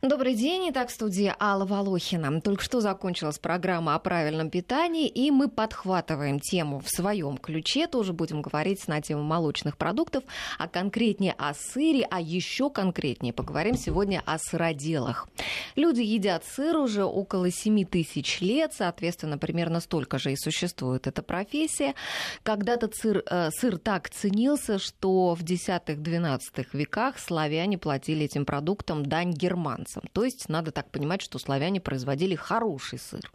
Добрый день. Итак, в студии Алла Волохина. Только что закончилась программа о правильном питании, и мы подхватываем тему в своем ключе. Тоже будем говорить на тему молочных продуктов, а конкретнее о сыре, а еще конкретнее поговорим сегодня о сыроделах. Люди едят сыр уже около 7 тысяч лет, соответственно, примерно столько же и существует эта профессия. Когда-то сыр, э, сыр так ценился, что в 10-12 веках славяне платили этим продуктам дань германцам иностранцам. То есть надо так понимать, что славяне производили хороший сыр.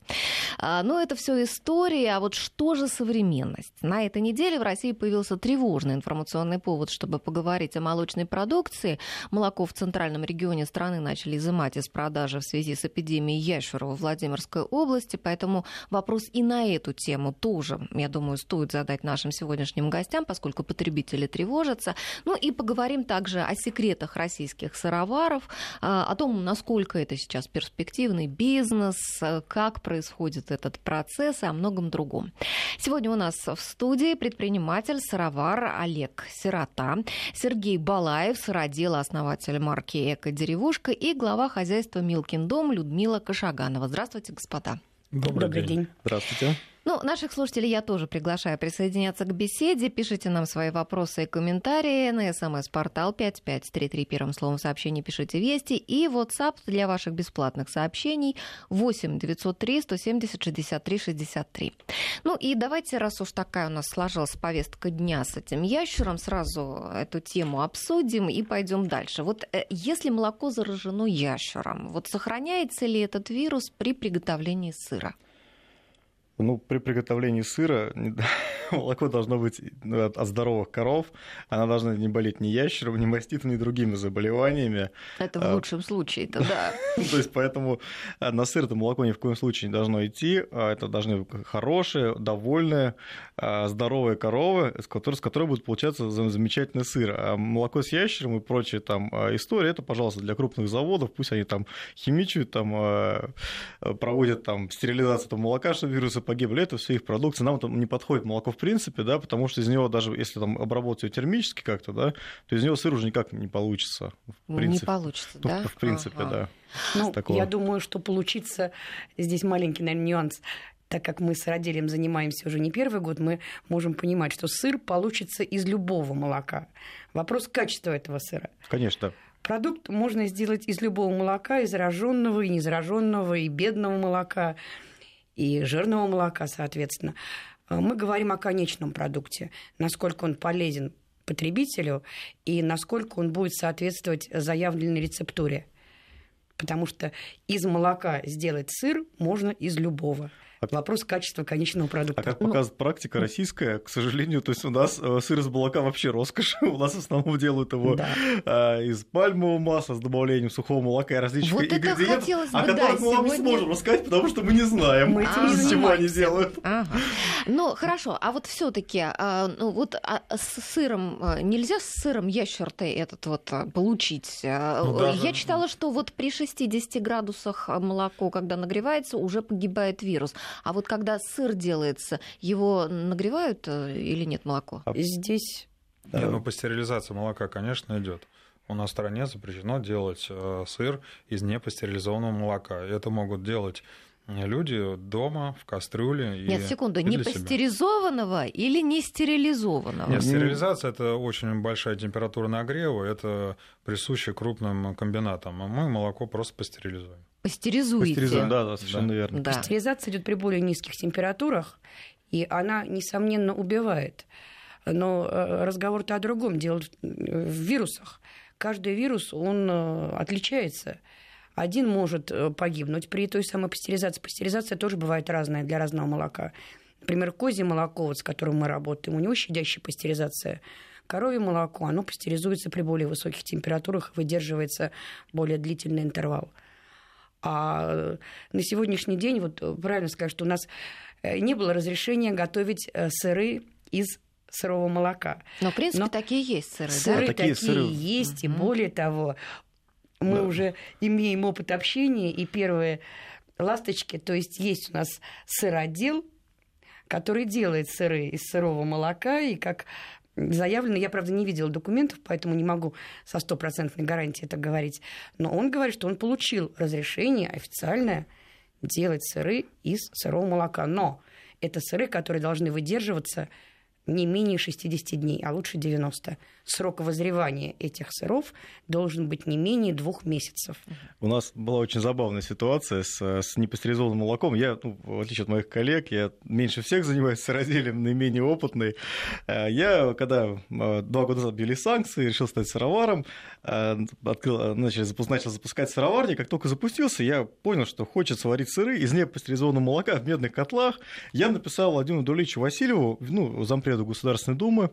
А, но это все история. А вот что же современность? На этой неделе в России появился тревожный информационный повод, чтобы поговорить о молочной продукции. Молоко в центральном регионе страны начали изымать из продажи в связи с эпидемией ящера в Владимирской области. Поэтому вопрос и на эту тему тоже, я думаю, стоит задать нашим сегодняшним гостям, поскольку потребители тревожатся. Ну и поговорим также о секретах российских сыроваров, а, о том, насколько это сейчас перспективный бизнес, как происходит этот процесс и о многом другом. Сегодня у нас в студии предприниматель, сыровар Олег Сирота, Сергей Балаев, сыродел, основатель марки «Эко-деревушка» и глава хозяйства «Милкин дом» Людмила Кашаганова. Здравствуйте, господа. Добрый, Добрый день. день. Здравствуйте. Ну, наших слушателей я тоже приглашаю присоединяться к беседе. Пишите нам свои вопросы и комментарии на смс-портал 5533 первым словом сообщения пишите «Вести» и WhatsApp для ваших бесплатных сообщений 8 903 170 63 63. Ну и давайте, раз уж такая у нас сложилась повестка дня с этим ящером, сразу эту тему обсудим и пойдем дальше. Вот э, если молоко заражено ящером, вот сохраняется ли этот вирус при приготовлении сыра? Ну, при приготовлении сыра молоко должно быть ну, от, от здоровых коров. Она должна не болеть ни ящером, ни маститом, ни другими заболеваниями. Это в а, лучшем случае-то, да. То есть поэтому а, на сыр это молоко ни в коем случае не должно идти. А это должны быть хорошие, довольные, здоровые коровы, с которой, с которой будет получаться замечательный сыр. А молоко с ящером и прочие там истории, это, пожалуйста, для крупных заводов. Пусть они там химичают, там проводят там стерилизацию этого молока, чтобы вирусы погибли. Это все их продукция. Нам там не подходит молоко в принципе, да, потому что из него даже если там обработать его термически как-то, да, то из него сыр уже никак не получится. В принципе. Не получится, ну, да? В принципе, ага. да. Ну, такого. я думаю, что получится здесь маленький, наверное, нюанс так как мы с родителем занимаемся уже не первый год, мы можем понимать, что сыр получится из любого молока. Вопрос качества этого сыра. Конечно. Продукт можно сделать из любого молока, из зараженного и незараженного, и бедного молока, и жирного молока, соответственно. Э, мы говорим о конечном продукте, насколько он полезен потребителю и насколько он будет соответствовать заявленной рецептуре. Потому что из молока сделать сыр можно из любого. Вопрос качества конечного продукта. А как ну, показывает ну, практика российская, к сожалению, то есть у нас э, сыр из молока вообще роскошь. У нас в основном делают его да. А, из пальмового масла с добавлением сухого молока и различных вот ингредиентов, о которых да, мы вам не сможем рассказать, потому что мы не знаем, мы этим из чего они делают. Ага. Ну, хорошо, а вот все таки а, ну, вот а, с сыром, нельзя с сыром ящер-то этот вот получить? Ну, даже... Я читала, что вот при 60 градусах молоко, когда нагревается, уже погибает вирус. А вот когда сыр делается, его нагревают э, или нет молоко? А здесь... Да. Нет, ну, пастерилизация молока, конечно, идет. У нас в стране запрещено делать э, сыр из непастерилизованного молока. Это могут делать люди дома в кастрюле. Нет, секунду, не пастеризованного или не стерилизованного? Нет, стерилизация это очень большая температура нагрева, это присуще крупным комбинатам. А мы молоко просто пастерилизуем. Пастеризуете. Пастеризуем, да, да, совершенно да. верно. Да. Пастеризация идет при более низких температурах, и она, несомненно, убивает. Но э, разговор-то о другом. Дело в вирусах. Каждый вирус, он э, отличается. Один может э, погибнуть при той самой пастеризации. Пастеризация тоже бывает разная для разного молока. Например, козье молоко, вот, с которым мы работаем, у него щадящая пастеризация. Коровье молоко, оно пастеризуется при более высоких температурах и выдерживается более длительный интервал. А на сегодняшний день, вот правильно сказать, что у нас э, не было разрешения готовить э, сыры из сырого молока. Но, в принципе, Но такие есть сыры, сыры да? Такие, такие сыры... есть, и более того, мы да. уже имеем опыт общения, и первые ласточки, то есть есть у нас сыродел, который делает сыры из сырого молока, и как заявлено. Я, правда, не видела документов, поэтому не могу со стопроцентной гарантией это говорить. Но он говорит, что он получил разрешение официальное делать сыры из сырого молока. Но это сыры, которые должны выдерживаться не менее 60 дней, а лучше 90. Срок возревания этих сыров должен быть не менее двух месяцев. У нас была очень забавная ситуация с, с непастеризованным молоком. Я, ну, в отличие от моих коллег, я меньше всех занимаюсь сыроделием, наименее опытный. Э, я, когда э, два года назад ввели санкции, решил стать сыроваром, э, открыл, начал, начал запускать сыроварни. Как только запустился, я понял, что хочется варить сыры из непастеризованного молока в медных котлах. Я написал Владимиру Дуличу Васильеву, ну, зампред зампреду Государственной Думы,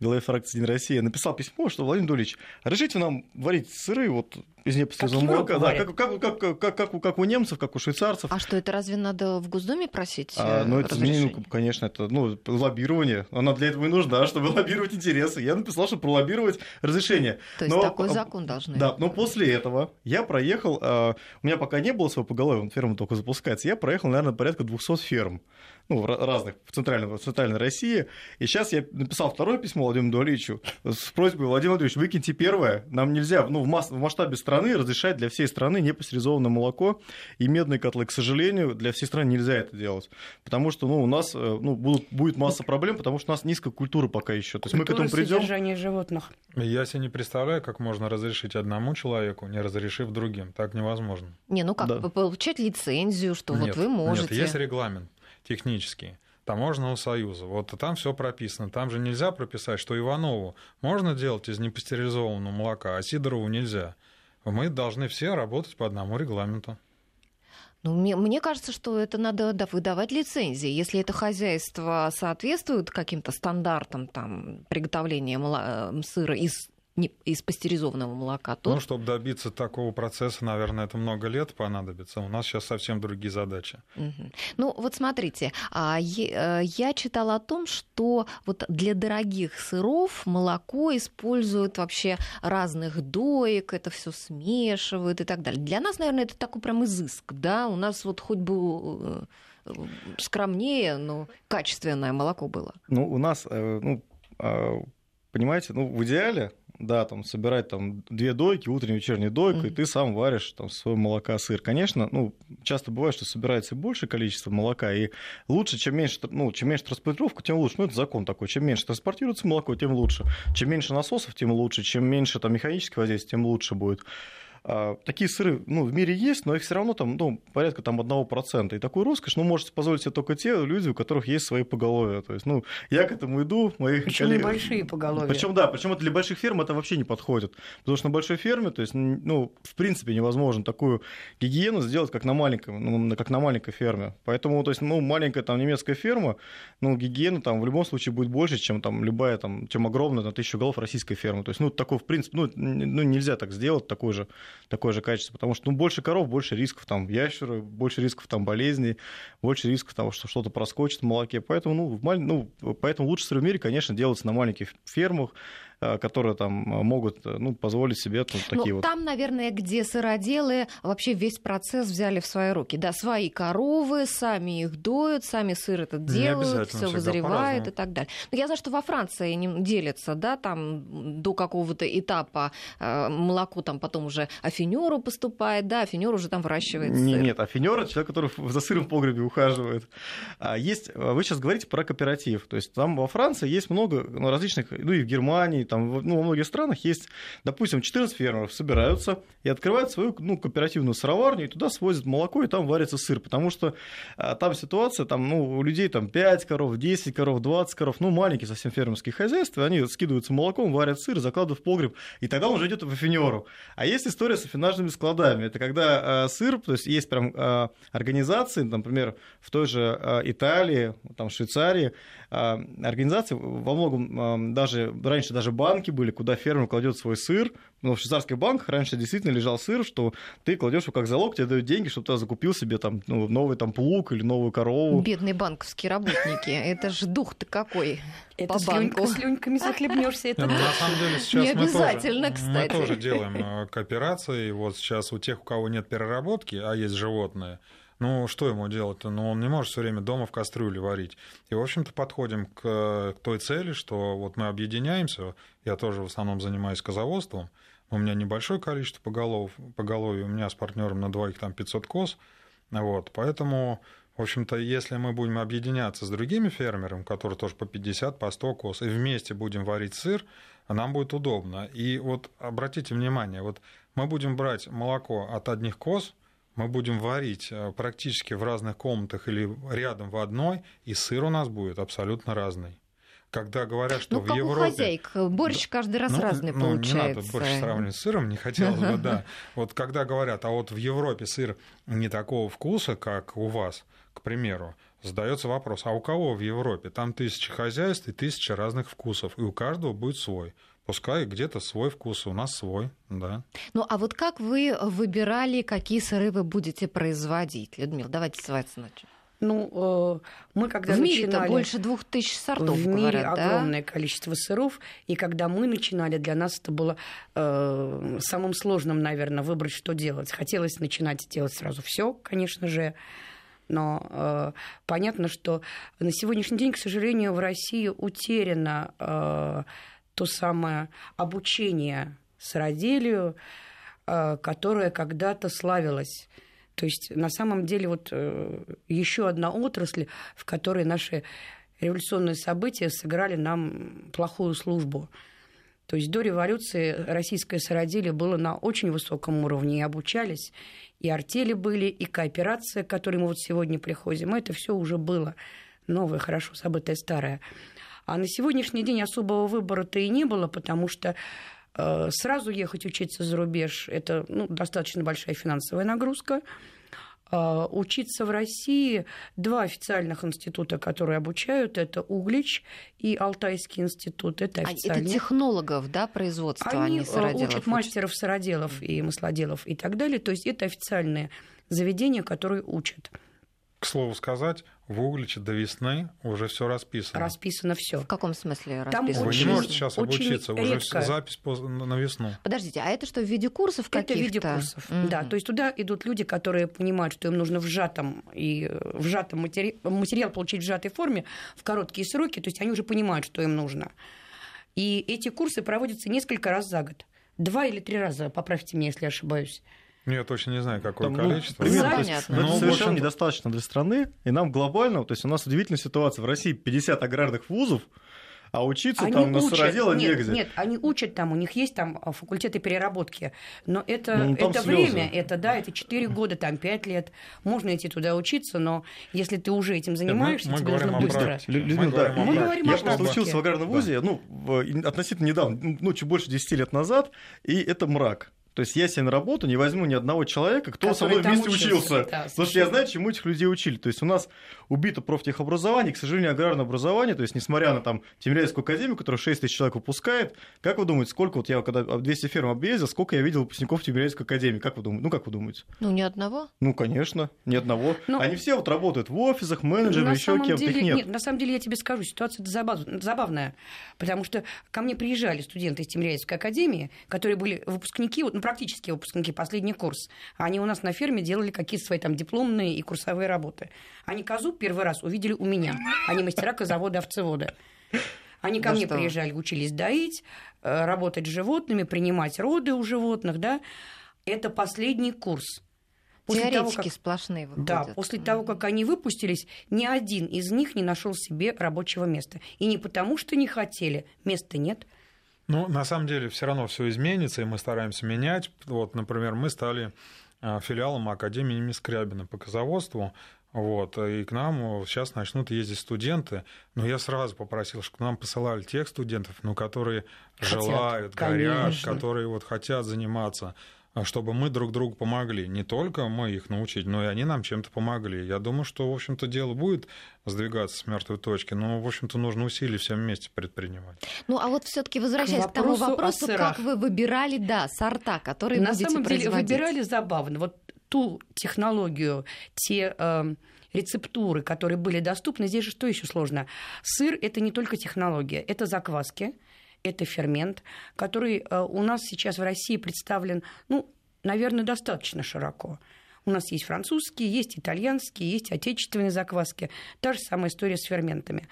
главе фракции «Единая Россия», написал письмо, что Владимир Дулич, разрешите нам варить сыры вот из непосредственного молока, да, как, как, как, как, как, как у немцев, как у швейцарцев. А что, это разве надо в Госдуме просить а, Ну, это, ну, конечно, это ну, лоббирование. Она для этого и нужна, чтобы лоббировать интересы. Я написал, чтобы пролоббировать разрешение. То есть но, такой закон должны. Да, но после этого я проехал, а, у меня пока не было своего поголовья, ферма только запускается, я проехал, наверное, порядка 200 ферм ну, разных в центральной, в центральной России. И сейчас я написал второе письмо Владимиру Дуалевичу с просьбой, Владимир Владимирович, выкиньте первое. Нам нельзя ну, в, масс, в масштабе страны разрешать для всей страны непастеризованное молоко и медные котлы. К сожалению, для всей страны нельзя это делать. Потому что ну, у нас э, ну, будут, будет масса проблем, потому что у нас низкая культура пока еще. То есть мы к этому придем. содержание животных. Я себе не представляю, как можно разрешить одному человеку, не разрешив другим. Так невозможно. Не, ну как, да. получать лицензию, что нет, вот вы можете. Нет, есть регламент технические таможенного союза. Вот там все прописано. Там же нельзя прописать, что Иванову можно делать из непастеризованного молока, а Сидорову нельзя. Мы должны все работать по одному регламенту. Ну, мне, мне кажется, что это надо да, выдавать лицензии. Если это хозяйство соответствует каким-то стандартам там, приготовления э, сыра из не, из пастеризованного молока. То... Ну, чтобы добиться такого процесса, наверное, это много лет понадобится. У нас сейчас совсем другие задачи. Угу. Ну, вот смотрите, а, э, я читала о том, что вот для дорогих сыров молоко используют вообще разных доек, это все смешивают и так далее. Для нас, наверное, это такой прям изыск, да? У нас вот хоть бы э, скромнее, но качественное молоко было. Ну, у нас, э, ну, а, понимаете, ну, в идеале да, там собирать там две дойки, утреннюю вечернюю дойку, mm-hmm. и ты сам варишь там свой молока, сыр. Конечно, ну, часто бывает, что собирается большее количество молока, и лучше, чем меньше, ну, чем меньше транспортировку, тем лучше. Ну, это закон такой. Чем меньше транспортируется молоко, тем лучше. Чем меньше насосов, тем лучше. Чем меньше там механического воздействия, тем лучше будет. А, такие сыры ну, в мире есть, но их все равно там, ну, порядка там, 1%. И такую роскошь ну, может позволить себе только те люди, у которых есть свои поголовья. То есть, ну, я к этому иду. Мои причем коллеги... небольшие поголовья. Причем, да, причем это для больших ферм это вообще не подходит. Потому что на большой ферме, то есть, ну, в принципе, невозможно такую гигиену сделать, как на маленькой, ну, как на маленькой ферме. Поэтому, то есть, ну, маленькая там немецкая ферма, ну, гигиена там в любом случае будет больше, чем там любая там, чем огромная на тысячу голов российской фермы. То есть, ну, такой, в принципе, ну, ну нельзя так сделать, такой же, такое же качество, потому что ну, больше коров, больше рисков там ящеры, больше рисков там болезней, больше рисков того, что что-то проскочит в молоке. Поэтому, ну, в, ну, поэтому лучше в мире, конечно, делаться на маленьких фермах, которые там э, могут э, ну, позволить себе вот такие ну, вот. Там, наверное, где сыроделы вообще весь процесс взяли в свои руки. Да, свои коровы, сами их доют, сами сыр это делают, все вызревает и так далее. Но я знаю, что во Франции не делятся, да, там до какого-то этапа молоко там потом уже афинеру поступает, да, афинер уже там выращивает сыр. Нет, афинер это человек, который за сыром в погребе ухаживает. А есть, вы сейчас говорите про кооператив, то есть там во Франции есть много ну, различных, ну и в Германии, там, ну, во многих странах есть, допустим, 14 фермеров собираются и открывают свою ну, кооперативную сыроварню, и туда свозят молоко, и там варится сыр, потому что а, там ситуация, там, ну, у людей там 5 коров, 10 коров, 20 коров, ну, маленькие совсем фермерские хозяйства, они скидываются молоком, варят сыр, закладывают в погреб, и тогда он уже идет в афинеру. А есть история с афинажными складами. Это когда э, сыр, то есть есть прям э, организации, например, в той же э, Италии, там, Швейцарии, организации во многом э, даже раньше даже банки были, куда фермер кладет свой сыр. Но в швейцарских банках раньше действительно лежал сыр, что ты кладешь его как залог, тебе дают деньги, чтобы ты закупил себе там ну, новый там плуг или новую корову. Бедные банковские работники, это же дух-то какой. Это по банку. слюньками захлебнешься. Это ну, на самом деле сейчас Не обязательно, тоже, кстати. Мы тоже делаем э, кооперации. Вот сейчас у тех, у кого нет переработки, а есть животные, Ну, что ему делать-то? Ну, он не может все время дома в кастрюле варить. И, в общем-то, подходим к, к той цели, что вот мы объединяемся. Я тоже в основном занимаюсь козоводством. У меня небольшое количество поголов, поголовья. У меня с партнером на двоих там 500 коз. Вот, поэтому, в общем-то, если мы будем объединяться с другими фермерами, которые тоже по 50, по 100 коз, и вместе будем варить сыр, нам будет удобно. И вот обратите внимание, вот мы будем брать молоко от одних коз, мы будем варить э, практически в разных комнатах или рядом в одной, и сыр у нас будет абсолютно разный. Когда говорят, что ну, в как Европе... у хозяек, борщ каждый раз ну, разный ну, получается. Не надо борщ сравнивать с сыром, не хотелось бы, да. Вот когда говорят, а вот в Европе сыр не такого вкуса, как у вас, к примеру, задается вопрос, а у кого в Европе? Там тысячи хозяйств и тысяча разных вкусов, и у каждого будет свой. Пускай где-то свой вкус, у нас свой, да. Ну, а вот как вы выбирали, какие сыры вы будете производить? Людмила, давайте с вас начнем. Ну, э, мы когда в мире начинали... больше двух тысяч сортов, В мире говорят, огромное да? количество сыров, и когда мы начинали, для нас это было э, самым сложным, наверное, выбрать, что делать. Хотелось начинать делать сразу все, конечно же, но э, понятно, что на сегодняшний день, к сожалению, в России утеряно э, то самое обучение сыроделию, э, которое когда-то славилось. То есть на самом деле вот э, еще одна отрасль, в которой наши революционные события сыграли нам плохую службу. То есть до революции российское сыроделие было на очень высоком уровне, и обучались, и артели были, и кооперация, к которой мы вот сегодня приходим, это все уже было новое, хорошо забытое, старое. А на сегодняшний день особого выбора-то и не было, потому что э, сразу ехать учиться за рубеж – это ну, достаточно большая финансовая нагрузка. Э, учиться в России два официальных института, которые обучают, это Углич и Алтайский институт. Это А официальные. это технологов, да, производства, а Они не э, учат мастеров сыроделов и маслоделов и так далее. То есть это официальные заведения, которые учат. К слову сказать, в Угличе до весны уже все расписано. Расписано все. В каком смысле Там расписано? Вы не можете сейчас очень обучиться, уже редко. запись по- на весну. Подождите, а это что, в виде курсов каких-то? Это в виде курсов, Мгм. да. То есть туда идут люди, которые понимают, что им нужно в сжатом и в сжатом матери... материал получить в сжатой форме в короткие сроки. То есть они уже понимают, что им нужно. И эти курсы проводятся несколько раз за год. Два или три раза, поправьте меня, если ошибаюсь. Ну, Я точно не знаю, какое Там, ну, количество. примерно, Да, то есть, Ну, это совершенно общем-то- недостаточно для страны, и нам глобально, то есть у нас удивительная ситуация. В России 50 аграрных вузов, а учиться Они там на учат- сыродела нет, негде. Нет, они учат там, у них есть там а, факультеты переработки, но это, Ну, это время, это да, это 4 года, там 5 лет. Можно идти туда учиться, но если ты уже этим занимаешься, мы тебе говорим нужно быстро. Мы Людмила, да, говорим о Мы я- говорим я просто учился в аграрном вузе, ну, в- и относительно недавно, ну, чуть больше 10 лет назад, и это мрак. То есть я себе на работу не возьму ни одного человека, кто со мной вместе учился, учился. да, Потому что я знаю, чему этих людей учили. То есть у нас убито профтехобразование, к сожалению, аграрное образование, то есть несмотря на там Тимирязевскую академию, которая 6 тысяч человек выпускает, как вы думаете, сколько вот я когда 200 ферм объездил, сколько я видел выпускников Тимирязевской академии? Как вы думаете? Ну, как вы думаете? Ну, ни одного. Ну, конечно, ни одного. Ну, Они все вот работают в офисах, менеджерами, еще кем-то, их деле, нет. на самом деле, я тебе скажу, ситуация забав- забавная, потому что ко мне приезжали студенты из Тимирязевской академии, которые были выпускники, вот, ну, практически выпускники, последний курс. Они у нас на ферме делали какие-то свои там дипломные и курсовые работы. Они козу первый раз увидели у меня. Они мастера козовода, овцевода. Они ко Да мне что? приезжали, учились доить, э, работать с животными, принимать роды у животных, да. Это последний курс. После того, Теоретики как- сплошные выходят. да, после того, как они выпустились, ни один из них не нашел себе рабочего места. И не потому, что не хотели, места нет. Ну, на самом деле, все равно все изменится, и мы стараемся менять. Вот, например, мы стали а, филиалом Академии имени Скрябина по козоводству. Вот, и к нам сейчас начнут ездить студенты. Но я сразу попросил, чтобы к нам посылали тех студентов, ну, которые Хотят, желают, горят, конечно. которые вот хотят заниматься чтобы мы друг другу помогли. Не только мы их научить, но и они нам чем-то помогли. Я думаю, что, в общем-то, дело будет сдвигаться с мертвой точки, но, в общем-то, нужно усилия всем вместе предпринимать. Ну, а вот все-таки возвращаясь к, тому вопросу как вы выбирали, да, сорта, которые На будете самом деле выбирали забавно. Вот ту технологию, те э, рецептуры, которые были доступны, здесь же что еще сложно? Сыр – это не только технология, это закваски, это фермент, который э, у нас сейчас в России представлен, ну, наверное, достаточно широко. У нас есть французские, есть итальянские, есть отечественные закваски. Та же самая история с ферментами.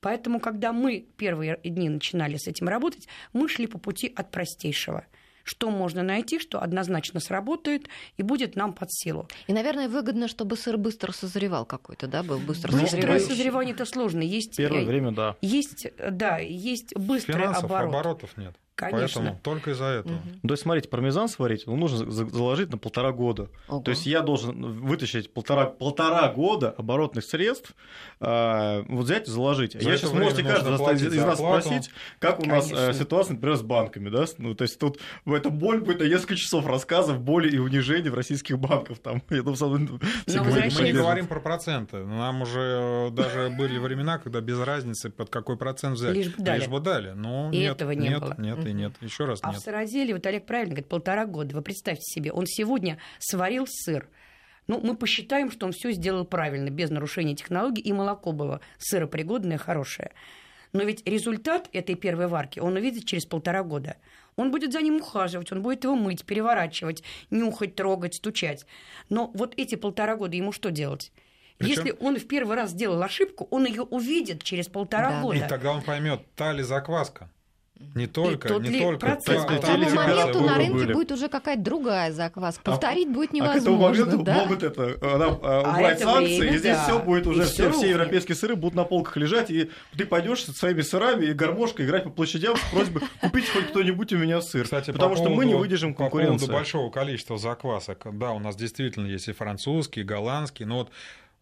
Поэтому, когда мы первые дни начинали с этим работать, мы шли по пути от простейшего – что можно найти, что однозначно сработает и будет нам под силу. И, наверное, выгодно, чтобы сыр быстро созревал какой-то, да, был быстро ну, созревающий. Быстрое созревание это сложно. Есть, Первое время, да. Есть, да, есть быстрый Финансов, оборот. оборотов нет. Конечно. Поэтому только из-за этого. Мгм. То есть, смотрите, пармезан сварить, ну, нужно за- заложить на полтора года. Ого. То есть я должен вытащить полтора, полтора года оборотных средств, а, вот взять и заложить. За я это сейчас можете каждый платить из нас спросить, как у нас э, ситуация, например, с банками, да? Ну, то есть тут эта боль будет на несколько часов рассказов боли и унижений в российских банках. Там, я думаю, будут Мы не говорим про проценты. Нам уже э, даже были времена, когда без разницы, под какой процент взять. Лишь бы дали. Лишь бы дали. Но И нет, этого не нет, было. нет и нет. Еще раз А в нет. сыроделии, вот Олег правильно говорит, полтора года. Вы представьте себе, он сегодня сварил сыр. Ну, мы посчитаем, что он все сделал правильно, без нарушения технологий, и молоко было сыропригодное, хорошее. Но ведь результат этой первой варки он увидит через полтора года. Он будет за ним ухаживать, он будет его мыть, переворачивать, нюхать, трогать, стучать. Но вот эти полтора года ему что делать? Причём- Если он в первый раз сделал ошибку, он ее увидит через полтора Да. года. И тогда он поймет, та ли закваска. Не только, тот не ли только процесс та- был. К тому моменту на были. рынке будет уже какая-то другая закваска. А- Повторить будет А к этому невозможно. моменту да? могут это, э, да, э, убрать это санкции, время, и здесь да. все будет уже, И все, все европейские сыры будут на полках лежать, и ты пойдешь со своими сырами и гармошкой играть по площадям с просьбой купить хоть кто-нибудь у меня сыр. Кстати, потому по что мы поводу- не выдержим По конкуренции. поводу большого количества заквасок. Да, у нас действительно есть и французские, и голландские, но вот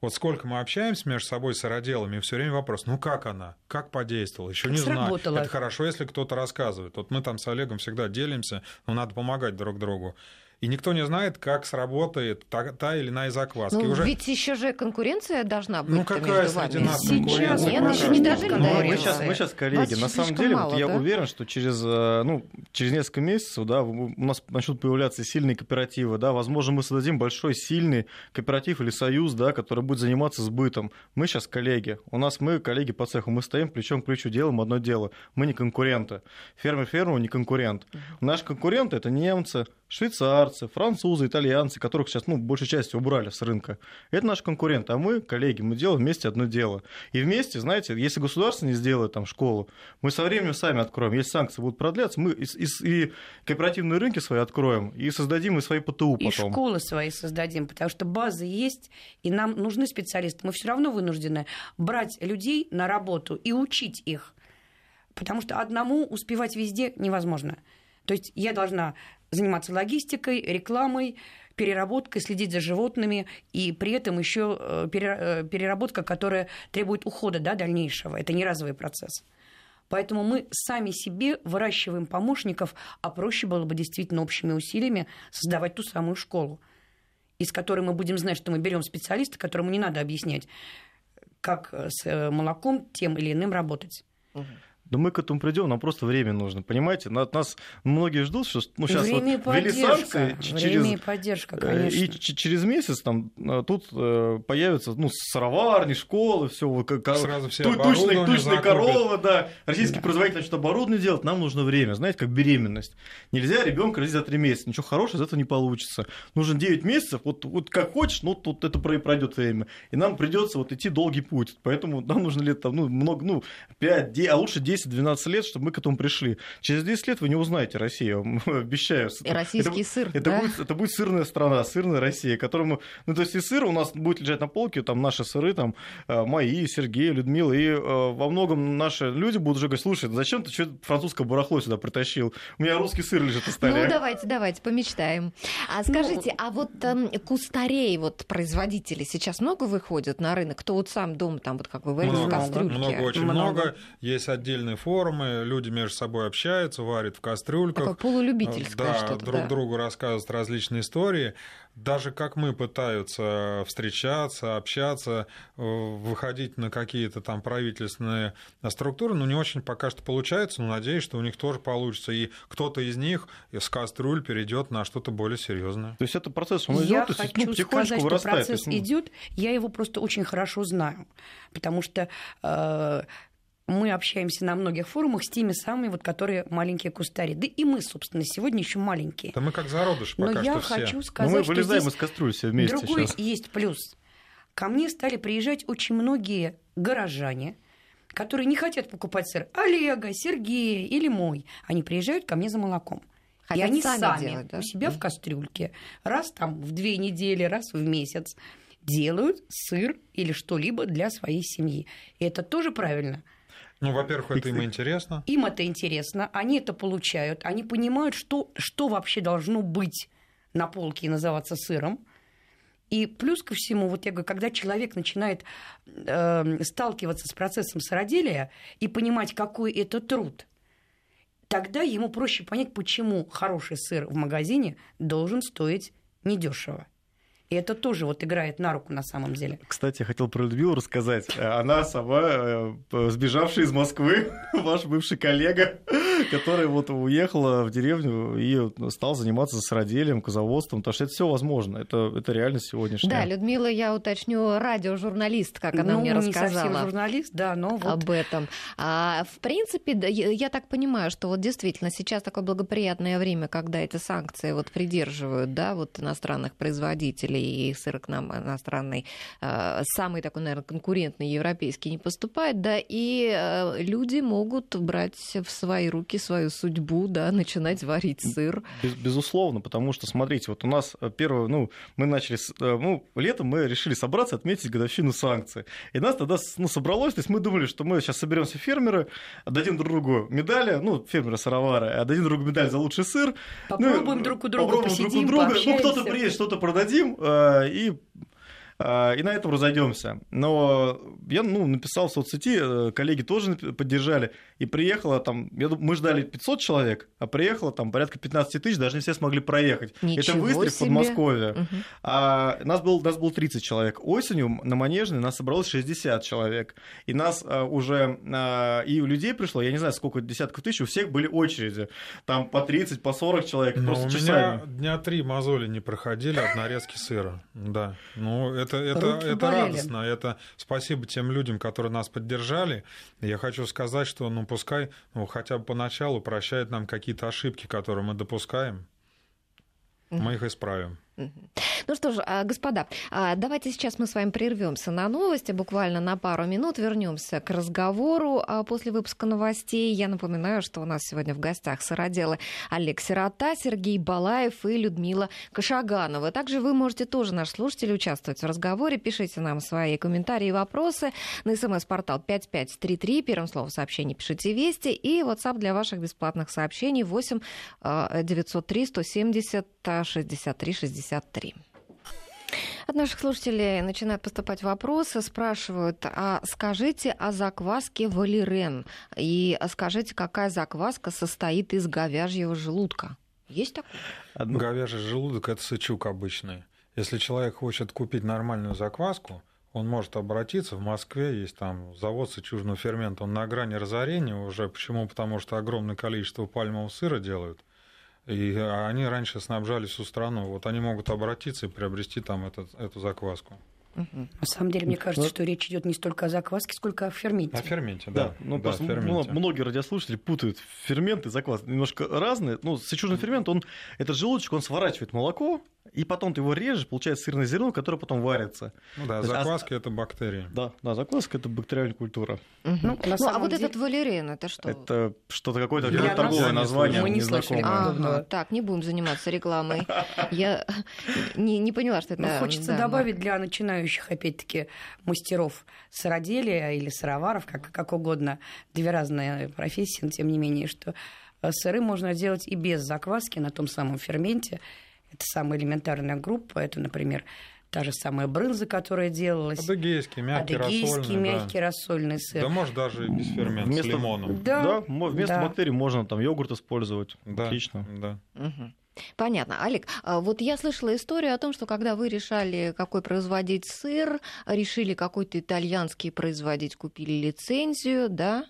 вот сколько мы общаемся между собой сыроделами, все время вопрос, ну как она, как подействовала, еще не Сработала. знаю. Это хорошо, если кто-то рассказывает. Вот мы там с Олегом всегда делимся, но надо помогать друг другу. И никто не знает, как сработает та, та или иная закваска. И Ну, уже... ведь еще же конкуренция должна быть Ну, какая между среди вами. нас Сейчас конкуренция? Нет, мы еще не дожили Ну, мы, сейчас, мы сейчас, коллеги, на самом деле, мало, вот я да? уверен, что через, э, ну, через несколько месяцев, да, у нас начнут появляться сильные кооперативы, да, возможно, мы создадим большой, сильный кооператив или союз, да, который будет заниматься сбытом. Мы сейчас коллеги, у нас мы коллеги по цеху, мы стоим плечом к плечу, делаем одно дело, мы не конкуренты. Фермер фермеру не конкурент. Наши конкуренты это немцы, швейцарцы, французы, итальянцы, которых сейчас, ну, большей частью убрали с рынка. Это наши конкуренты, а мы, коллеги, мы делаем вместе одно дело. И вместе, знаете, если государство не сделает там школу, мы со временем сами откроем. Если санкции будут продляться, мы и, и- и кооперативные рынки свои откроем, и создадим и свои ПТУ И потом. школы свои создадим, потому что базы есть, и нам нужны специалисты. Мы все равно вынуждены брать людей на работу и учить их. Потому что одному успевать везде невозможно. То есть я должна заниматься логистикой, рекламой, переработкой, следить за животными, и при этом еще переработка, которая требует ухода да, дальнейшего. Это не разовый процесс. Поэтому мы сами себе выращиваем помощников, а проще было бы действительно общими усилиями создавать ту самую школу, из которой мы будем знать, что мы берем специалиста, которому не надо объяснять, как с молоком тем или иным работать. Да мы к этому придем, нам просто время нужно, понимаете? От нас многие ждут, что ну, сейчас время вот ввели санкции время через, и поддержка, э, конечно. и через месяц там э, тут э, появятся ну, сыроварни, школы, все, Сразу все тучные, оборудование тучные закупят. коровы, да. Российские Да. производители начнут оборудование делать, нам нужно время, знаете, как беременность. Нельзя ребенка родить за 3 месяца, ничего хорошего из этого не получится. Нужно 9 месяцев, вот, вот как хочешь, но тут это про- пройдет время. И нам придется вот идти долгий путь. Поэтому нам нужно лет там, ну, много, ну, 5, а лучше 10-12 лет, чтобы мы к этому пришли. Через 10 лет вы не узнаете Россию, обещаю. И российский это, сыр, это, да? будет, это будет сырная страна, сырная Россия, которому... Ну, то есть и сыр у нас будет лежать на полке, там наши сыры, там э, мои, Сергей, Людмила, и э, во многом наши люди будут уже говорить, слушай, зачем ты что французское барахло сюда притащил? У меня русский сыр лежит на столе. Ну, давайте, давайте, помечтаем. А скажите, а вот эм, кустарей, вот производителей сейчас много выходят на рынок? Кто вот сам дома, там, вот как вы говорите, в Много, кастрюльке? много, очень Много. много. Есть отдельные форумы, люди между собой общаются, варят в кастрюльках. Такое полулюбительское да, что-то, друг да. другу рассказывают различные истории. Даже как мы пытаются встречаться, общаться, э, выходить на какие-то там правительственные структуры, но не очень пока что получается, но надеюсь, что у них тоже получится. И кто-то из них с кастрюль перейдет на что-то более серьезное. То есть это процесс, он Я идет, то есть, хочу ну, потихонечку сказать, что вырастает. процесс есть, ну, идет, я его просто очень хорошо знаю, потому что э, мы общаемся на многих форумах с теми самыми, вот, которые маленькие кустари. Да и мы, собственно, сегодня еще маленькие. Да мы как зародыш пока Но что я все. хочу сказать, Ну, мы что вылезаем здесь из кастрюли все вместе другой сейчас. есть плюс. Ко мне стали приезжать очень многие горожане, которые не хотят покупать сыр Олега, Сергея или мой. Они приезжают ко мне за молоком. и Хотят они сами сами делать, да? у себя в кастрюльке раз там в две недели, раз в месяц делают сыр или что-либо для своей семьи. И это тоже правильно. Ну, во-первых, это им интересно. Им это интересно, они это получают, они понимают, что, что вообще должно быть на полке и называться сыром. И плюс ко всему, вот я говорю, когда человек начинает э, сталкиваться с процессом сыроделия и понимать, какой это труд, тогда ему проще понять, почему хороший сыр в магазине должен стоить недешево. И это тоже вот играет на руку на самом деле. Кстати, я хотел про Людмилу рассказать. Она сама, э, сбежавшая из Москвы, ваш бывший коллега, который вот уехала в деревню и стал заниматься сыроделием, козоводством, потому что это все возможно. Это, это реальность сегодняшняя. Да, Людмила, я уточню, радиожурналист, как она ну, мне не совсем рассказала. журналист, да, но вот об этом. А, в принципе, да, я, так понимаю, что вот действительно сейчас такое благоприятное время, когда эти санкции вот придерживают, да, вот иностранных производителей и сыр к нам иностранный, э, самый такой, наверное, конкурентный европейский не поступает, да, и э, люди могут брать в свои руки свою судьбу, да, начинать варить сыр. Без- безусловно, потому что, смотрите, вот у нас э, первое, ну, мы начали, с- э, ну, летом мы решили собраться, отметить годовщину санкций. И нас тогда, ну, собралось, то есть мы думали, что мы сейчас соберемся фермеры, отдадим друг другу медали, ну, фермеры сыровары, отдадим друг другу медаль за лучший сыр. попробуем Ну, друг у друга, попробуем друг посидим, у друга. Ну, кто-то приедет, что-то продадим, э, и и на этом разойдемся. Но я ну, написал в соцсети, э, коллеги тоже поддержали, и приехало там, я дум- мы ждали 500 человек, а приехало там порядка 15 тысяч, даже не все смогли проехать. Это Ничего выстрел в себе. Подмосковье. Мгм. А нас, был, нас было 30 человек. Осенью на Манежной нас собралось 60 человек. И нас а, уже... а, и у людей пришло, я не знаю, сколько десятков тысяч, у всех были очереди. Там по 30, по 40 человек, Ну, просто у часами. меня дня три мозоли не проходили от нарезки сыра. Да. Ну, это, это, Руки это болели. радостно. Это спасибо тем людям, которые нас поддержали. Я хочу сказать, что ну пускай ну, хотя бы поначалу прощают нам какие-то ошибки, которые мы допускаем. Мы их исправим. Ну что ж, а, господа, а, давайте сейчас мы с вами прервемся на новости, буквально на пару минут вернемся к разговору а, после выпуска новостей. Я напоминаю, что у нас сегодня в гостях сыроделы Олег Сирота, Сергей Балаев и Людмила Кашаганова. Также вы можете тоже, наши слушатели, участвовать в разговоре. Пишите нам свои комментарии и вопросы на смс-портал 5533, первым словом сообщение пишите «Вести» и WhatsApp для ваших бесплатных сообщений 8 а, 903 170 63 63. От наших слушателей начинают поступать вопросы, спрашивают, а скажите о закваске валерен и скажите, какая закваска состоит из говяжьего желудка? Есть такое? Одну- Говяжий желудок – это сычук обычный. Если человек хочет купить нормальную закваску, он может обратиться. В Москве есть там завод сычужного фермента, он на грани разорения уже. Почему? Потому что огромное количество пальмового сыра делают. И они раньше снабжали всю страну. Вот они могут обратиться и приобрести там этот, эту закваску. Мгм. На самом деле, мне кажется, Ну, что речь идет не столько о закваске, сколько о ферменте. На ферменте, Да, да. ну да, просто ферменте. м- многие радиослушатели путают фермент и заквас. Немножко разные. Ну, сычужный фермент, он, этот желудочек, он сворачивает молоко, и потом ты его режешь, получается сырное зерно, которое потом варится. Ну да, То есть, а- закваски это бактерии. Да, да, закваска это бактериальная культура. Мгм. Ну, Ну, а вот деле- этот валерен, это что? Это что-то какое-то Для торговое нас название, мы не слышали. А. Ага, так, не будем заниматься рекламой. Я не, не поняла, что это... Ну, хочется да, добавить для начинающих, опять-таки, мастеров сыроделия или сыроваров, как, как угодно, две разные профессии, но тем не менее, что э, сыры можно делать и без закваски на том самом ферменте. Это самая элементарная группа. Это, например, та же самая брынза, которая делалась. Адыгейский, мягкий, Адыгейский рассольный. да. мягкий рассольный сыр. Да может даже без фермента, с Вместо- лимоном. Да, Да, вместо да. бактерий можно там йогурт использовать. Да, Отлично. да. Мгм. Понятно. Олег, а вот я слышала историю о том, что когда вы решали, какой производить сыр, решили какой-то итальянский производить, купили лицензию, да?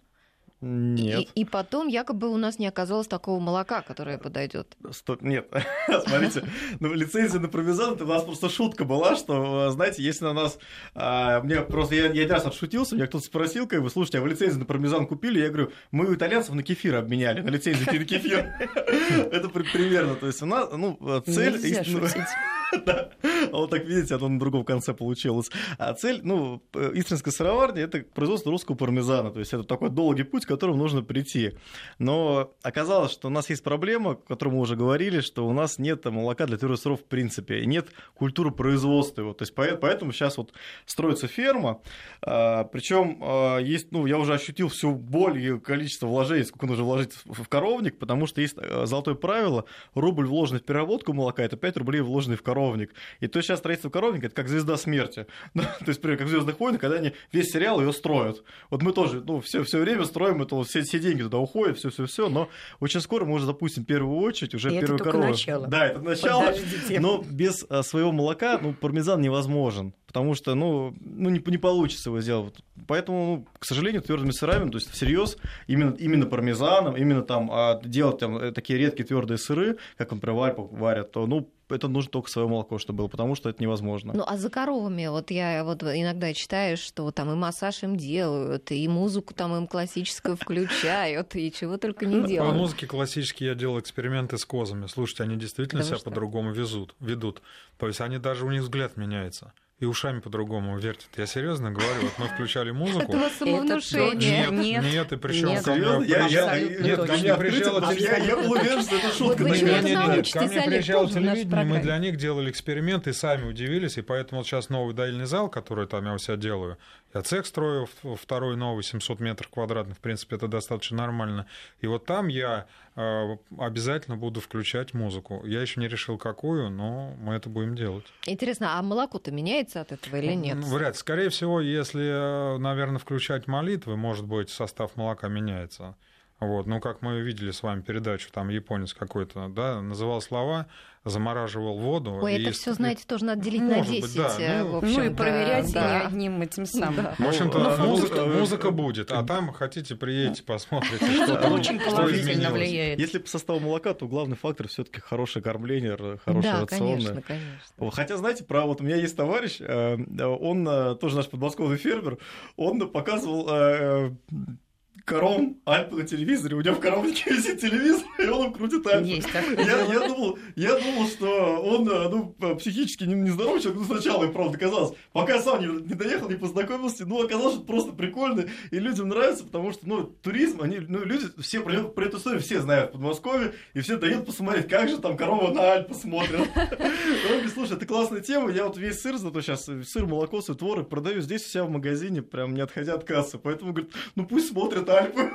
Нет. И, и потом якобы у нас не оказалось такого молока, которое подойдет. Стоп, нет. Смотрите, ну, лицензия на пармезан, это у нас просто шутка была, что, знаете, если на нас... А, мне просто, я, я один раз отшутился, меня кто-то спросил, как бы, слушайте, а вы лицензию на пармезан купили? Я говорю, мы у итальянцев на кефир обменяли, на лицензию на кефир. Это примерно, то есть у нас, ну, цель... Нельзя шутить. А вот так, видите, оно на другом конце получилось. А цель, ну, Истринской сыроварни – это производство русского пармезана. То есть это такой долгий путь, к которому нужно прийти. Но оказалось, что у нас есть проблема, о которой мы уже говорили, что у нас нет молока для твердых сыров в принципе, и нет культуры производства его. То есть поэтому сейчас вот строится ферма, а, причем а, есть, ну, я уже ощутил всю боль и количество вложений, сколько нужно вложить в коровник, потому что есть а, золотое правило, рубль вложенный в переработку молока, это 5 рублей вложенный в коровник. И то сейчас строительство коровника это как звезда смерти. Ну, то есть, например, как в Звездных войнах, когда они весь сериал ее строят. Вот мы тоже, ну, все, все время строим это, все, все деньги туда уходят, все, все, все, но очень скоро мы уже запустим первую очередь, уже и первую это корову. начало. Да, это начало. Но без а, своего молока, ну, пармезан невозможен потому что, ну, ну не, не получится его сделать. Поэтому, ну, к сожалению, твердыми сырами, то есть всерьез, именно, именно пармезаном, именно там а, делать там э, такие редкие твердые сыры, как, например, в Альпах варят, то, ну, это нужно только свое молоко, чтобы было, потому что это невозможно. Ну, а за коровами, вот я вот иногда читаю, что там и массаж им делают, и музыку там им классическую включают, и чего только не По делают. музыке классической я делал эксперименты с козами. Слушайте, они действительно вы себя что? по-другому везут, ведут. То есть они даже у них взгляд меняется. И ушами по-другому вертят. Я серьезно говорю, вот мы включали музыку. Это вас самовнушение. Нет, нет, нет, и причем нет. ко мне абсолютно нет, ко мне потому что я, я был уверен, что это шутка. чего-то Не-не-не, научитесь, ко мне приезжало телевидение, мы для них делали эксперимент и сами удивились, и поэтому вот сейчас новый доильный зал, который там я у себя делаю, я цех строю, второй новый, 700 метров квадратных, в принципе, это достаточно нормально. И вот там я э, обязательно буду включать музыку. Я еще не решил, какую, но мы это будем делать. Интересно, а молоко-то меняется от этого или нет? Ну, Вряд ли. Скорее всего, если, наверное, включать молитвы, может быть, состав молока меняется. Вот. Ну, как мы видели с вами передачу, там японец какой-то, да, называл слова, замораживал воду. Ой, и это все, знаете, тоже надо делить на Может быть, 10. да. э, Ну, в общем, Ну и да, проверять да. не одним этим самым. Да. В общем-то, Ну, музыка, музыка, музыка, будет, а там хотите, приедете, посмотрите, что там Очень что положительно изменилось. влияет. Если по составу молока, то главный фактор все-таки хорошее кормление, хорошее Да, рационное. конечно, конечно. Хотя, знаете, про вот у меня есть товарищ, э, он э, тоже наш подмосковный фермер, он показывал кором Альпы на телевизоре, у него в коровнике висит телевизор, и он крутит Альпы. Есть такое. Я, я, думал, я думал, что он э, ну, психически не- нездоровый человек, ну, сначала, и правда, казалось, пока сам не, не доехал, не познакомился, ну, оказалось, что просто прикольно, и людям нравится, потому что, ну, туризм, они, ну, люди, все про, про эту историю все знают в Подмосковье, и все дают посмотреть, как же там корова на Альпы смотрят. Он говорит, слушай, это классная тема, я вот весь сыр, зато сейчас сыр, молоко, творог продаю здесь у себя в магазине, прям не отходя от кассы, поэтому, говорит, ну, пусть смотрят Альпы.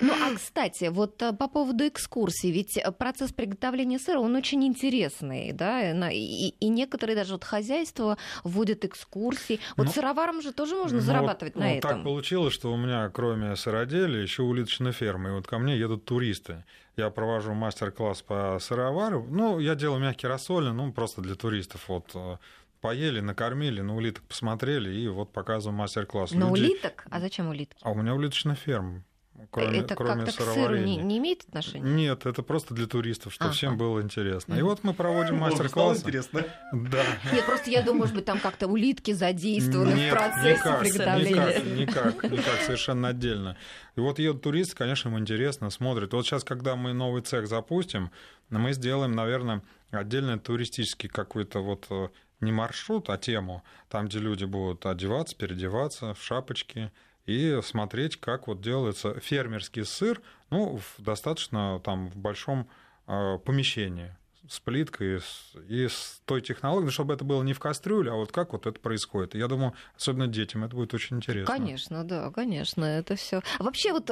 Ну, а, кстати, вот э, по поводу экскурсий, ведь э, процесс приготовления сыра, он очень интересный, да, и и, некоторые даже вот хозяйства вводят экскурсии. Вот Ну, сыроварам же тоже можно Ну, зарабатывать вот, на вот этом. так получилось, что у меня, кроме сыроделия, еще улиточная ферма. И вот ко мне едут туристы. Я провожу мастер-класс по сыровару. Ну, я делаю мягкий рассольный, ну, просто для туристов. Вот э, поели, накормили, на улиток посмотрели, и вот показываю мастер-класс. На Люди- улиток? А зачем улитки? А у меня улиточная ферма, кроме, это кроме как-то к сыру не, не имеет отношения? Нет, это просто для туристов, чтобы Ага. всем было интересно. И вот мы проводим мастер-класс. интересно. Да. Нет, просто я думаю, может быть, там как-то улитки задействованы Нет, в процессе никак, приготовления. Никак, никак, никак, совершенно отдельно. И вот едут туристы, конечно, им интересно, смотрят. Вот сейчас, когда мы новый цех запустим, мы сделаем, наверное, отдельный туристический какой-то вот э, не маршрут, а тему, там, где люди будут одеваться, переодеваться в шапочки и смотреть, как вот делается фермерский сыр, ну, в достаточно там в большом э, помещении с плиткой и с, и с той технологией, чтобы это было не в кастрюле, а вот как вот это происходит. Я думаю, особенно детям это будет очень интересно. Конечно, да, конечно, это все. Вообще вот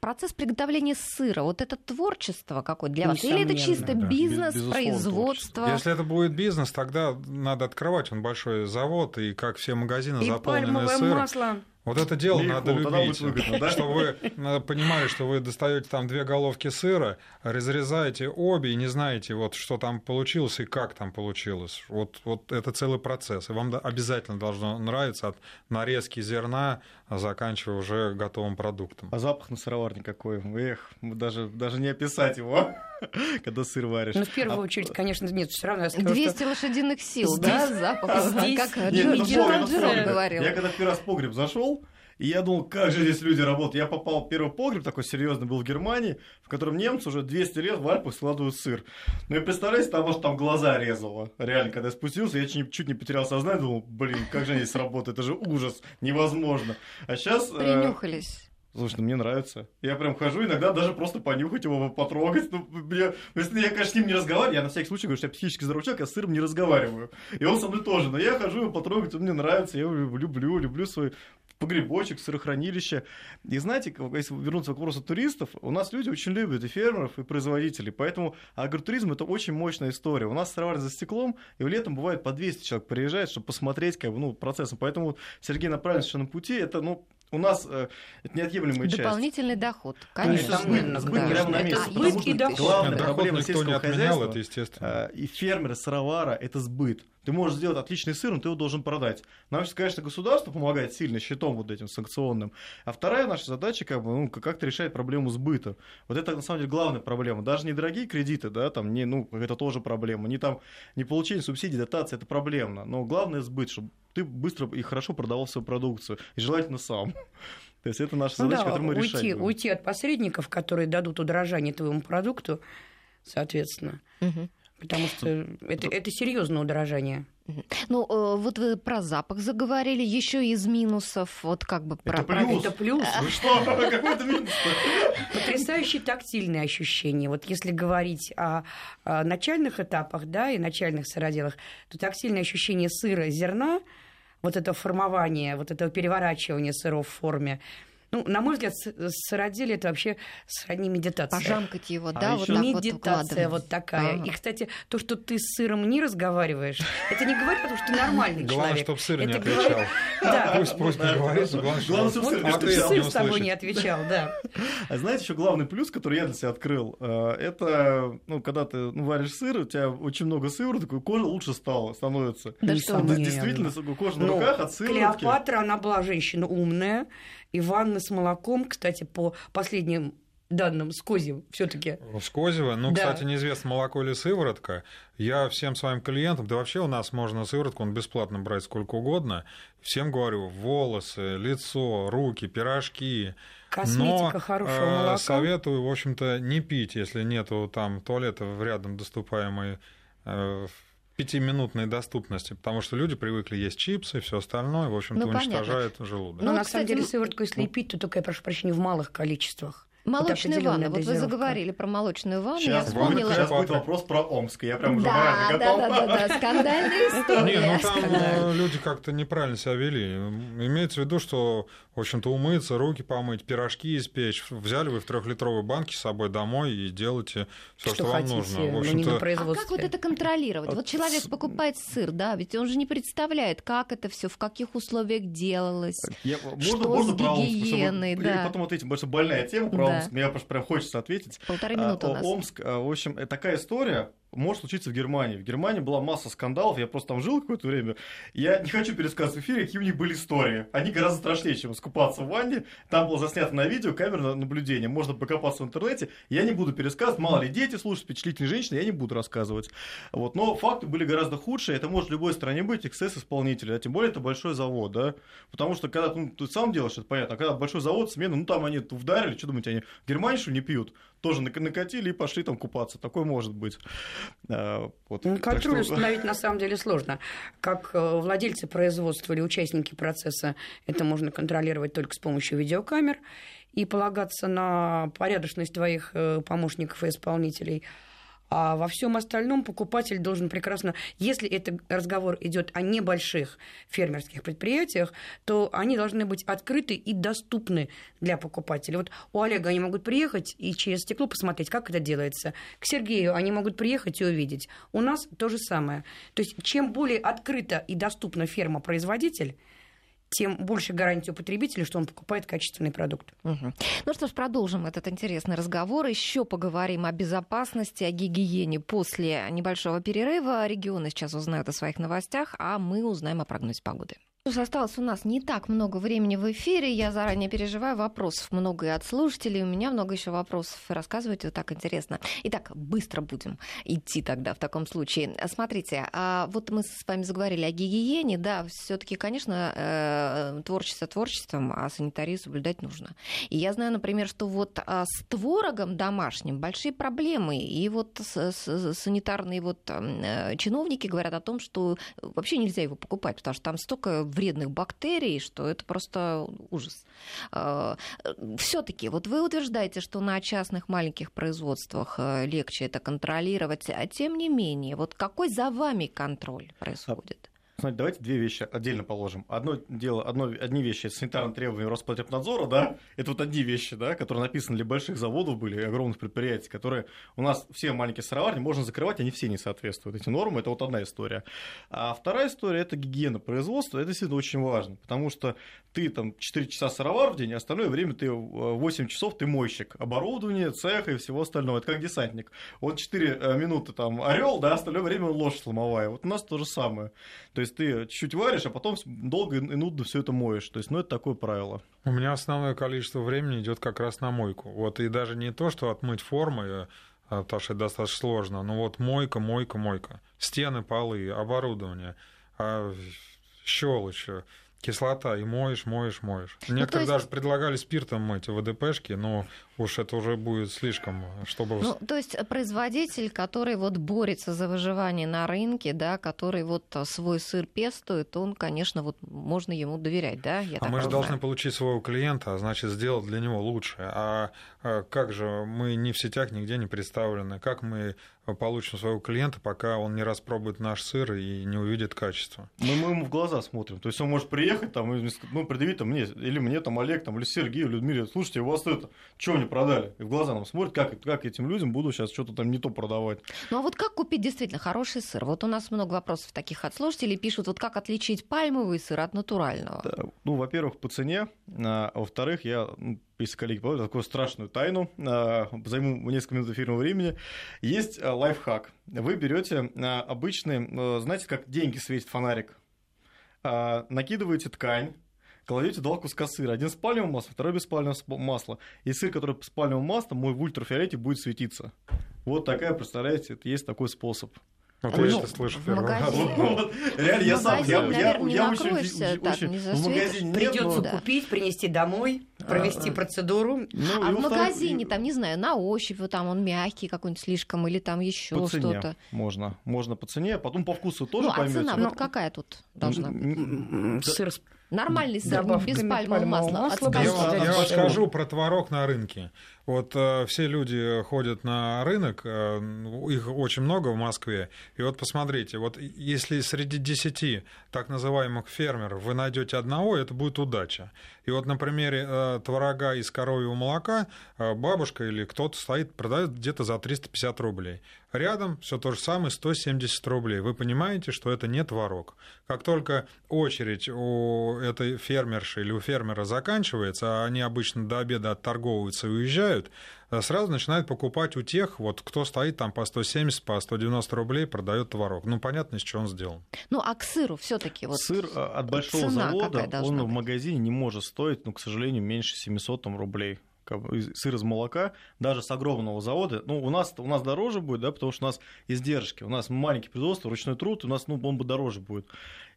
процесс приготовления сыра, вот это творчество какое для вас? Или это чисто да. бизнес, Без- производство? Если это будет бизнес, тогда надо открывать он большой завод, и как все магазины И заполнены пальмовое сыром. масло. Вот это дело Легко, надо любить. выгодно, да? Чтобы вы э, понимали, что вы достаете там две головки сыра, разрезаете обе и не знаете, вот, что там получилось и как там получилось. Вот, вот это целый процесс. И вам обязательно должно нравиться от нарезки зерна, заканчивая уже готовым продуктом. А запах на сыроварне какой? Эх, даже, даже не описать его, когда сыр варишь. Ну, в первую А- очередь, конечно, нет, все равно я скажу, 200 что лошадиных сил, да, запах, как Нет, Джо- ну, говорил. Я когда первый раз в погреб зашел, и я думал, как же здесь люди работают. Я попал в первый погреб, такой серьезный был в Германии, в котором немцы уже 200 лет в Альпах складывают сыр. Ну и представляете, там, может, там глаза резало. Реально, когда я спустился, я чуть не, чуть не потерял сознание, думал, блин, как же они здесь работают, это же ужас, невозможно. А сейчас... Принюхались. Слушай, ну мне нравится. Я прям хожу, иногда даже просто понюхать его, потрогать. Ну, мне, если я, конечно, с ним не разговариваю, я на всякий случай говорю, что я психически здоровый человек, я с сыром не разговариваю. И он со мной тоже. Но я хожу его потрогать, он мне нравится, я его люблю, люблю свой погребочек, сырохранилище. И знаете, если вернуться к вопросу туристов, у нас люди очень любят и фермеров, и производителей, поэтому агротуризм это очень мощная история. У нас сыроварня за стеклом, и летом бывает по 200 человек приезжает, чтобы посмотреть как бы, ну, процессом. Поэтому Сергей на правильном пути, это, ну, у нас э, это неотъемлемая часть. Дополнительный доход, конечно. это сбыт, сбыт Да. прямо на Это месте. сбыт потому и что доход. Главная Доход проблема никто не сельского отменял, хозяйства это естественно. э, и фермера, сыровара – это сбыт. Ты можешь сделать отличный сыр, но ты его должен продать. Нам сейчас, конечно, государство помогает сильно щитом вот этим санкционным. А вторая наша задача как бы, ну, как-то решать проблему сбыта. Вот это, на самом деле, главная проблема. Даже недорогие кредиты, да, там, не, ну, это тоже проблема. Не, там, не получение субсидий, дотации – это проблемно. Но главное – сбыт, чтобы ты быстро и хорошо продавал свою продукцию. И желательно сам. То есть это наша Ну задача, да, которую мы решать уйти, будем. уйти от посредников, которые дадут удорожание твоему продукту, соответственно. Мгм. Потому что это, это серьезное удорожание. Ну, э, вот вы про запах заговорили, еще из минусов, вот как бы про... Это плюс. Это плюс. Вы что? Какой это минус Потрясающие тактильные ощущения. Вот если говорить о, о начальных этапах, да, и начальных сыроделах, то тактильные ощущения сыра, зерна, вот это формование, вот это переворачивание сыров в форме, ну, на мой взгляд, с- сыроделие это вообще сродни медитации. Пожамкать его, А да, вот ещё так вот Медитация укладывать. вот такая. Ага. И, кстати, то, что ты с сыром не разговариваешь, это не говорит о том, что ты нормальный Главное, человек. чтобы сыр не отвечал. Да. Пусть, пусть не говорит, но главное, Главное, чтобы Вот сыр с тобой не отвечал, да. А знаете, еще главный плюс, который я для себя открыл, э, это, ну, когда ты ну, варишь сыр, у тебя очень много сывороток, и кожа лучше стала, становится. Да что. Действительно, кожа на Ну, руках от сыворотки. Клеопатра, она была женщина умная, и ванна с молоком, кстати, по последним данным с козьим все-таки. С козьего, ну, Да. кстати, неизвестно, молоко или сыворотка. Я всем своим клиентам, да вообще у нас можно сыворотку, он бесплатно брать сколько угодно. Всем говорю, волосы, лицо, руки, пирожки. Косметика Но, хорошего э, молока. Советую, в общем-то, не пить, если нету там туалета в рядом доступаемой э, пятиминутной доступности, потому что люди привыкли есть чипсы и все остальное, в общем-то, Ну, понятно. уничтожает желудок. Но Ну, на кстати, самом деле сыворотку, если и пить, то только, я прошу прощения, в малых количествах. Молочная определенная ванна. Вот вы заговорили про молочную ванну. Сейчас, я вспомнила... сейчас будет вопрос про Омск, я прям уже Да, морально да, готов. да, да, да, скандальная история. Не, ну там э, люди как-то неправильно себя вели. Имеется в виду, что, в общем-то, умыться, руки помыть, пирожки испечь. Взяли вы в трехлитровой банке с собой домой и делаете все, что, Что вам хотите, нужно. В общем-то, А как вот это контролировать? Вот Вот человек покупает сыр, да, ведь он же не представляет, как это все, в каких условиях делалось. Я- Что можно, можно с про Омск? Гигиеной, да. И потом ответим, что больная тема про Да. Омск. Мне просто прям хочется ответить. Полторы минуты А, у нас. Омск, а, в общем, э, такая история может случиться в Германии. В Германии была масса скандалов, я просто там жил какое-то время. Я не хочу пересказывать в эфире, какие у них были истории. Они гораздо страшнее, чем искупаться в ванне. Там было заснято на видео, камера наблюдения. Можно покопаться в интернете. Я не буду пересказывать. Мало ли дети слушают, впечатлительные женщины, я не буду рассказывать. Вот. Но факты были гораздо худшие. Это может в любой стране быть, эксцесс-исполнитель. А тем более это большой завод, да. Потому что когда ну, ты сам делаешь, это понятно. А когда большой завод, смена, ну там они вдарили, что думаете, они в Германии что не пьют? Тоже нак- накатили и пошли там купаться. Такое может быть. А, вот. Ну, Контроль что- установить на самом деле сложно. Как э, владельцы производства или участники процесса, это можно контролировать только с помощью видеокамер и полагаться на порядочность твоих э, помощников и исполнителей. А во всем остальном покупатель должен прекрасно, если это разговор идет о небольших фермерских предприятиях, то они должны быть открыты и доступны для покупателя. Вот у Олега они могут приехать и через стекло посмотреть, как это делается. К Сергею они могут приехать и увидеть. У нас то же самое. То есть чем более открыта и доступна ферма-производитель, тем больше гарантия у потребителя, что он покупает качественный продукт. Угу. Ну что ж, продолжим этот интересный разговор. Еще поговорим о безопасности, о гигиене после небольшого перерыва. Регионы сейчас узнают о своих новостях, а мы узнаем о прогнозе погоды. Осталось у нас не так много времени в эфире. Я заранее переживаю. Вопросов много и от слушателей. У меня много еще вопросов. Рассказывайте, вот так интересно. Итак, быстро будем идти тогда в таком случае. Смотрите, а вот мы с вами заговорили о гигиене. Да, все-таки, конечно, э, творчество творчеством, а санитарию соблюдать нужно. И я знаю, например, что вот а, с творогом домашним большие проблемы. И вот санитарные вот э, чиновники говорят о том, что вообще нельзя его покупать, потому что там столько вредных бактерий, что это просто ужас. А, Все-таки, вот вы утверждаете, что на частных маленьких производствах э, легче это контролировать, а тем не менее, вот какой за вами контроль происходит? Смотрите, давайте две вещи отдельно положим. Одно дело, одно, одни вещи это санитарные требования Роспотребнадзора, да, это вот одни вещи, да, которые написаны для больших заводов были, огромных предприятий, которые у нас все маленькие сыроварни можно закрывать, они все не соответствуют эти нормы, это вот одна история. А вторая история это гигиена производства, это действительно очень важно, потому что ты там 4 часа сыровар в день, а остальное время ты 8 часов ты мойщик оборудование, цеха и всего остального. Это как десантник. Он 4 э, минуты там орел, да, остальное время он лошадь ломовая. Вот у нас то же самое. То есть ты чуть-чуть варишь, а потом долго и нудно все это моешь. То есть, ну, это такое правило. У меня основное количество времени идет как раз на мойку. Вот и даже не то, что отмыть формы, потому что это достаточно сложно, но вот мойка, мойка, мойка. Стены, полы, оборудование, а, щелочь, кислота, и моешь, моешь, моешь. Ну, Некоторые есть... даже предлагали спиртом мыть ВДПшки, но уж это уже будет слишком, чтобы... Ну, то есть производитель, который вот борется за выживание на рынке, да, который вот свой сыр пестует, он, конечно, вот можно ему доверять, да? Я а мы же должны получить своего клиента, а значит, сделать для него лучше. А, а как же мы не в сетях нигде не представлены? Как мы получим своего клиента, пока он не распробует наш сыр и не увидит качество? Мы, мы ему в глаза смотрим. То есть он может приехать там и ну, предъявить там мне, или мне там Олег, там, или Сергею, Людмиле, слушайте, у вас это, что не продали? И в глаза нам смотрят, как, как этим людям буду сейчас что-то там не то продавать. Ну а вот как купить действительно хороший сыр? Вот у нас много вопросов таких от слушателей пишут, вот как отличить пальмовый сыр от натурального? Да, ну, во-первых, по цене, а во-вторых, я ну, если коллеги помнят, такую страшную тайну, а, займу несколько минут эфирного времени. Есть а, лайфхак. Вы берете а, обычный, знаете, как деньги светит фонарик, накидываете ткань, кладете два куска сыра. Один с пальмовым маслом, второй без пальмового масла. И сыр, который с пальмовым маслом, мой в ультрафиолете будет светиться. Вот такая, представляете, это есть такой способ. Вот а я ну, это слышу первый раз. Реально, я сам, я, я, я очень, очень, в магазине Придется купить, принести домой, провести процедуру. Ну, а в магазине, там, не знаю, на ощупь, вот там он мягкий какой-нибудь слишком, или там еще что-то. Можно, можно по цене, а потом по вкусу тоже ну, поймете. а цена вот какая тут должна быть? Сыр с Нормальный сыр, без пальмового масла. масла. Я, я вам скажу про творог на рынке. Вот э, все люди ходят на рынок, э, их очень много в Москве. И вот посмотрите, вот если среди десяти так называемых фермеров вы найдете одного, это будет удача. И вот на примере э, творога из коровьего молока э, бабушка или кто-то стоит, продает где-то за 350 рублей. Рядом все то же самое, 170 рублей. Вы понимаете, что это не творог. Как только очередь у этой фермерши или у фермера заканчивается, а они обычно до обеда отторговываются и уезжают, э, сразу начинают покупать у тех, вот кто стоит там по 170, по 190 рублей, продает творог. Ну, понятно, из чего он сделан. Ну, а к сыру все таки вот Сыр э, от большого завода, он в магазине не может стоить, ну, к сожалению, меньше 700 там, рублей сыр из молока, даже с огромного завода, ну, у нас, у нас дороже будет, да, потому что у нас издержки, у нас маленький производство, ручной труд, у нас, ну, бы дороже будет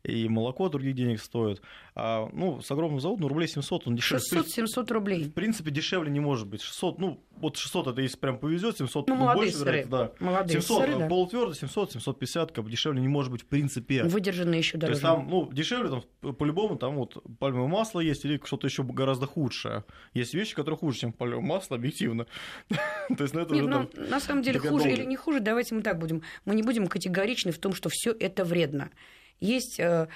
и молоко других денег стоит. А, ну, с огромным заводом, ну, рублей 700, он дешевле. 600-700 рублей. В принципе, дешевле не может быть. 600, ну, вот 600 это если прям повезет, 700 ну, ну больше сыры. да. Молодые 700 сыры, да. полутвердо, 700, 750, как бы дешевле не может быть в принципе. Выдержанные еще дороже. То есть там, ну, дешевле там по-любому там вот пальмовое масло есть или что-то еще гораздо худшее. Есть вещи, которые хуже, чем пальмовое масло, объективно. То есть, ну, это Нет, ну, на самом деле хуже или не хуже, давайте мы так будем. Мы не будем категоричны в том, что все это вредно. Есть э,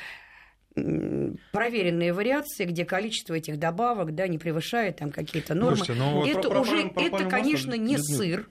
проверенные вариации, где количество этих добавок да, не превышает там какие-то нормы. Слушайте, ну, это про, уже, про, про, это, конечно, не сыр.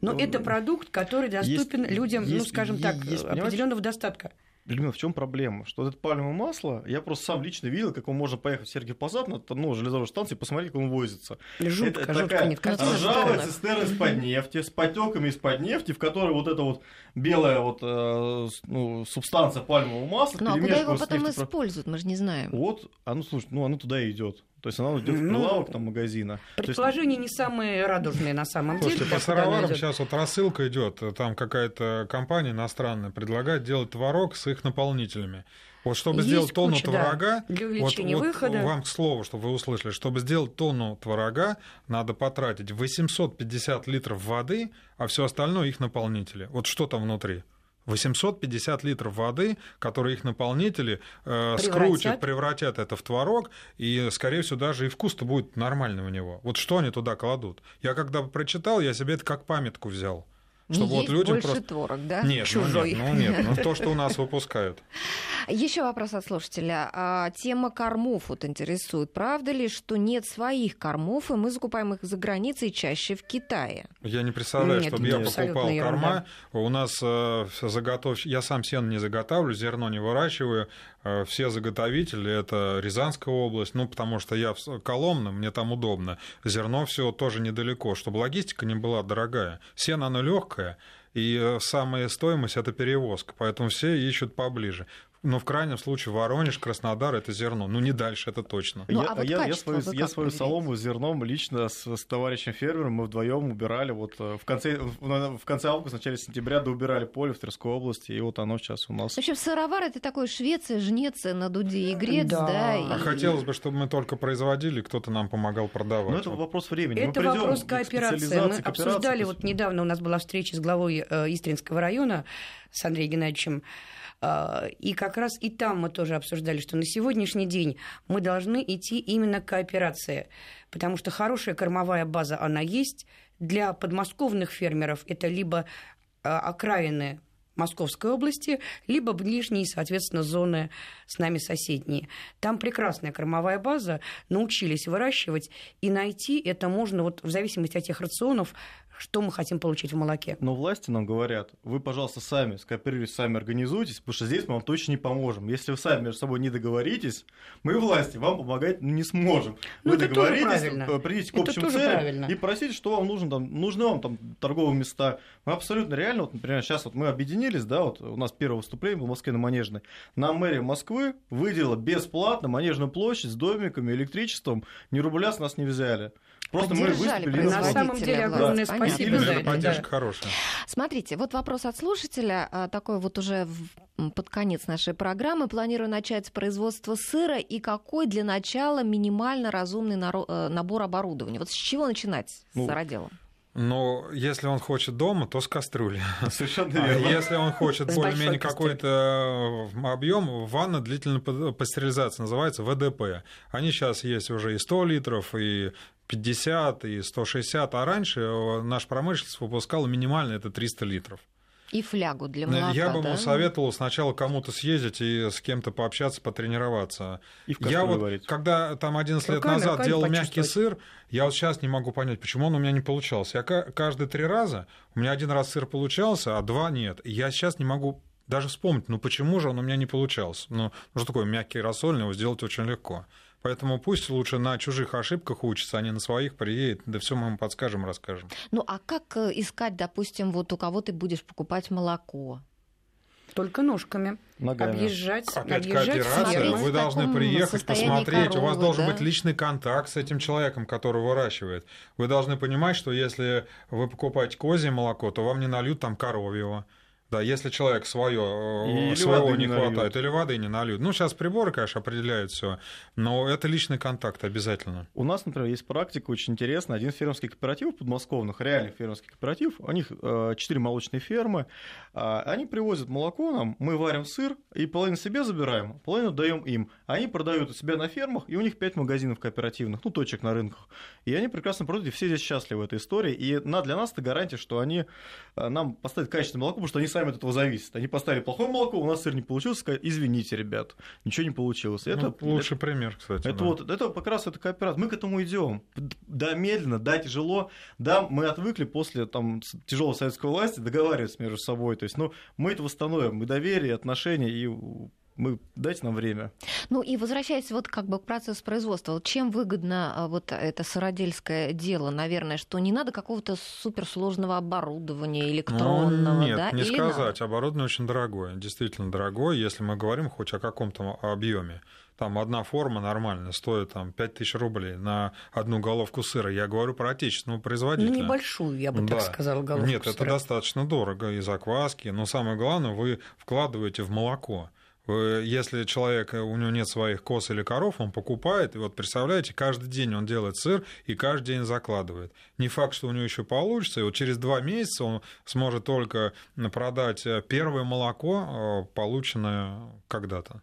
Но ну, это продукт, который доступен есть, людям, ну, есть, ну, скажем так, определенного достатка. Людмила, в чем проблема? Что вот это пальмовое масло, я просто сам лично видел, как можно поехать в Сергиев Посад на ну, железовой станции и посмотреть, как он возится. Жутко, это жутко такая нет, ржавая цистерна из-под нефти, с потеками из-под нефти, в которой вот эта вот белая вот, э, ну, субстанция пальмового масла Ну, а куда его потом нефтепро... используют, мы же не знаем. Вот, а ну, слушай, ну, оно туда и идет. То есть она идет в ну, прилавок там магазина. Предположения есть... не самые радужные на самом Слушайте, деле. по сыроварам сейчас вот рассылка идет, там какая-то компания иностранная предлагает делать творог с их наполнителями. Вот чтобы Есть сделать тонну куча, творога, да, для вот, выхода. вот вам к слову, чтобы вы услышали, чтобы сделать тонну творога, надо потратить 850 литров воды, а все остальное их наполнители. Вот что там внутри? 850 литров воды, которые их наполнители э, скрутят, превратят это в творог, и, скорее всего, даже и вкус-то будет нормальный у него. Вот что они туда кладут? Я когда прочитал, я себе это как памятку взял. Чтобы не вот есть людям больше просто... творог, да? Нет, Чужой. Ну нет, ну нет, ну то, что у нас выпускают. Еще вопрос от слушателя. А, тема кормов вот интересует. Правда ли, что нет своих кормов, и мы закупаем их за границей чаще в Китае? Я не представляю, нет, чтобы я покупал ерунда. корма. У нас э, заготов... Я сам сено не заготавливаю, зерно не выращиваю. Э, все заготовители – это Рязанская область, ну, потому что я в Коломна, мне там удобно. Зерно все тоже недалеко, чтобы логистика не была дорогая. Сено, оно легкое, и э, самая стоимость – это перевозка, поэтому все ищут поближе. Но в крайнем случае Воронеж, Краснодар это зерно. Ну, не дальше, это точно. Ну, я, а вот я, я свою, я свою солому с зерном лично с, с товарищем фермером мы вдвоем убирали. Вот э, в конце, в конце августа, в начале сентября доубирали поле в Тверской области, и вот оно сейчас у нас. В общем, сыровар это такой Швеция, жнец на дуде и грец, да. да и... А хотелось бы, чтобы мы только производили, кто-то нам помогал продавать. Ну, это вопрос времени. Это вопрос кооперации. Мы обсуждали, вот недавно у нас была встреча с главой э, Истринского района с Андреем Геннадьевичем и как раз и там мы тоже обсуждали, что на сегодняшний день мы должны идти именно к кооперации, потому что хорошая кормовая база, она есть. Для подмосковных фермеров это либо а, окраины Московской области, либо ближние, соответственно, зоны с нами соседние. Там прекрасная кормовая база, научились выращивать, и найти это можно вот в зависимости от тех рационов, что мы хотим получить в молоке. Но власти нам говорят, вы, пожалуйста, сами скооперируйтесь, сами организуйтесь, потому что здесь мы вам точно не поможем. Если вы сами между собой не договоритесь, мы, власти, вам помогать не сможем. Ну, вы договоритесь, придите к общим целям и просите, что вам нужно, там, нужны вам там торговые места. Мы абсолютно реально, вот, например, сейчас вот мы объединились, да, вот у нас первое выступление в Москве на Манежной. Нам мэрия Москвы выделила бесплатно Манежную площадь с домиками, электричеством, ни рубля с нас не взяли. Просто мы выступили на самом деле огромное спасибо за это. Поддержка да. хорошая. Смотрите, вот вопрос от слушателя, а, такой вот уже под конец нашей программы. Планирую начать производство сыра и какой для начала минимально разумный э, набор оборудования? Вот с чего начинать ну, с сыроделом? Но если он хочет дома, то с кастрюли. Совершенно а верно. А если он хочет более-менее какой-то э, объем, ванна длительной пастеризации называется ВДП. Они сейчас есть уже и 100 литров, и 50 и 160, а раньше э, наш промышленность выпускала минимально это 300 литров. И флягу для молока, Я бы да? ему советовал сначала кому-то съездить и с кем-то пообщаться, потренироваться. И в я вот, говорить. когда там 11 лет назад делал мягкий сыр, я вот сейчас не могу понять, почему он у меня не получался. Я каждые три раза, у меня один раз сыр получался, а два нет. И я сейчас не могу даже вспомнить, ну почему же он у меня не получался. Ну, ну что такое мягкий рассольный, его сделать очень легко. Поэтому пусть лучше на чужих ошибках учится, а не на своих приедет. Да все мы ему подскажем, расскажем. Ну а как э, искать, допустим, вот у кого ты будешь покупать молоко? Только ножками. Ногами. Объезжать, Опять объезжать кооперация. Вы должны приехать, посмотреть. Коровы, у вас должен да? быть личный контакт с этим человеком, который выращивает. Вы должны понимать, что если вы покупаете козье молоко, то вам не нальют там коровьего. Да, если человек свое, своего не, не хватает, или воды не нальют. Ну, сейчас приборы, конечно, определяют все, но это личный контакт обязательно. У нас, например, есть практика очень интересная. Один фермерский кооператив подмосковных, реальный фермерский кооператив, у них э, четыре молочные фермы, они привозят молоко нам, мы варим сыр, и половину себе забираем, половину даем им. Они продают у себя на фермах, и у них пять магазинов кооперативных, ну, точек на рынках. И они прекрасно продают, и все здесь счастливы в этой истории. И для нас это гарантия, что они э, нам поставят качественное молоко, потому что они сами от этого зависят. Они поставили плохое молоко, у нас сыр не получился, сказали, извините, ребят, ничего не получилось. Это ну, лучший это, пример, кстати. Это да. вот, это как раз это кооперация. Мы к этому идем. Да, медленно, да, тяжело. Да, мы отвыкли после там тяжелой советской власти договариваться между собой. То есть, ну, мы это восстановим, мы доверие, отношения и мы дайте нам время. Ну и возвращаясь вот как бы к процессу производства, чем выгодно а, вот это сыродельское дело, наверное, что не надо какого-то суперсложного оборудования электронного, ну, нет, да? не Или сказать, надо? оборудование очень дорогое, действительно дорогое, если мы говорим хоть о каком-то объеме там одна форма нормальная стоит там 5000 рублей на одну головку сыра. Я говорю про отечественного производителя. Ну, небольшую, я бы да. так сказала, головку Нет, сыра. это достаточно дорого и закваски, но самое главное, вы вкладываете в молоко. Если человек, у него нет своих коз или коров, он покупает, и вот представляете, каждый день он делает сыр и каждый день закладывает. Не факт, что у него еще получится, и вот через два месяца он сможет только продать первое молоко, э, полученное когда-то.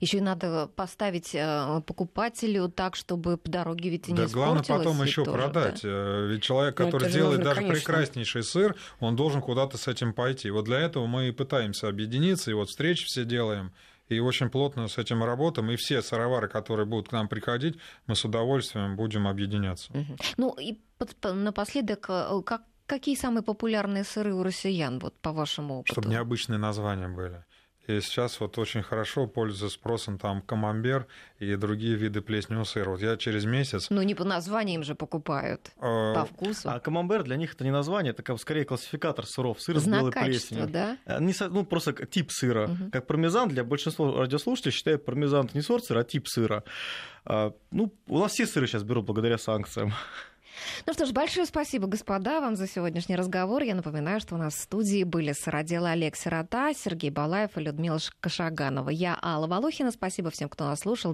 Еще и надо поставить э, покупателю так, чтобы по дороге ведь и не Да главное потом еще продать. Да? Э, ведь человек, ну, который делает нужно, даже конечно. прекраснейший сыр, он должен куда-то с этим пойти. Вот для этого мы и пытаемся объединиться, и вот встречи все делаем. И очень плотно с этим работаем. И все сыровары, которые будут к нам приходить, мы с удовольствием будем объединяться. Угу. Ну и напоследок, э, как, какие самые популярные сыры у россиян, вот по вашему опыту? Чтобы необычные названия были. И сейчас вот очень хорошо пользуются спросом там камамбер и другие виды плесневого сыра. Вот я через месяц... Ну, не по названиям же покупают, а... по вкусу. А камамбер для них это не название, это скорее классификатор сыров. Сыр с белой плесенью. да? А, не, ну, просто тип сыра. Угу. Как пармезан для большинства радиослушателей считают пармезан не сорт сыра, а тип сыра. А, ну, у нас все сыры сейчас берут благодаря санкциям. Ну что ж, большое спасибо, господа, вам за сегодняшний разговор. Я напоминаю, что у нас в студии были сыроделы Олег Сирота, Сергей Балаев и Людмила Кашаганова. Я Алла Волохина. Спасибо всем, кто нас слушал.